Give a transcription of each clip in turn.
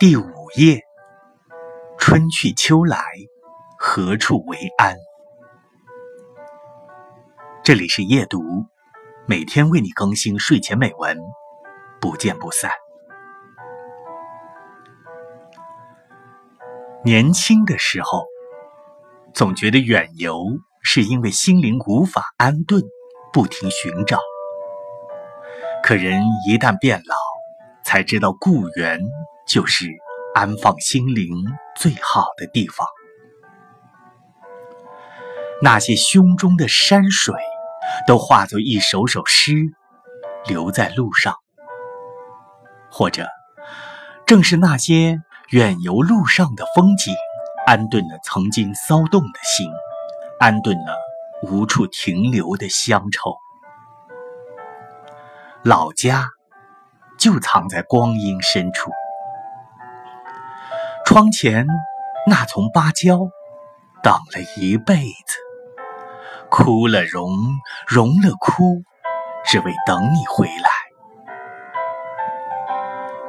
第五页，春去秋来，何处为安？这里是夜读，每天为你更新睡前美文，不见不散。年轻的时候，总觉得远游是因为心灵无法安顿，不停寻找。可人一旦变老，才知道故园就是安放心灵最好的地方。那些胸中的山水，都化作一首首诗，留在路上。或者，正是那些远游路上的风景，安顿了曾经骚动的心，安顿了无处停留的乡愁。老家就藏在光阴深处，窗前那丛芭蕉，等了一辈子，枯了荣，荣了枯，只为等你回来。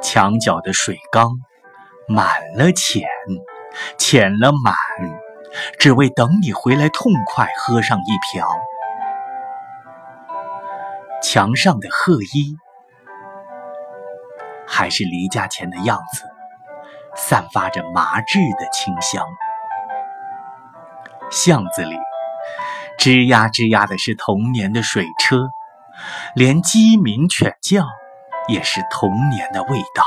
墙角的水缸满了浅，浅了满，只为等你回来痛快喝上一瓢。墙上的鹤衣，还是离家前的样子，散发着麻质的清香。巷子里，吱呀吱呀的是童年的水车，连鸡鸣犬叫也是童年的味道。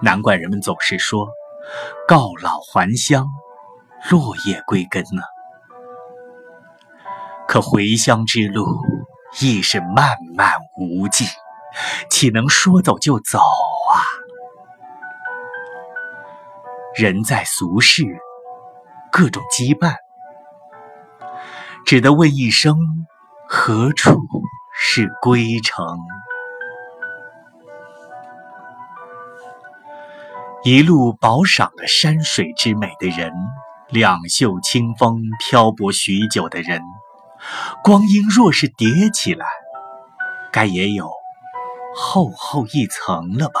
难怪人们总是说“告老还乡，落叶归根”呢。可回乡之路，亦是漫漫无际，岂能说走就走人在俗世，各种羁绊，只得问一声：何处是归程？一路饱赏了山水之美的人，两袖清风漂泊许久的人。光阴若是叠起来，该也有厚厚一层了吧。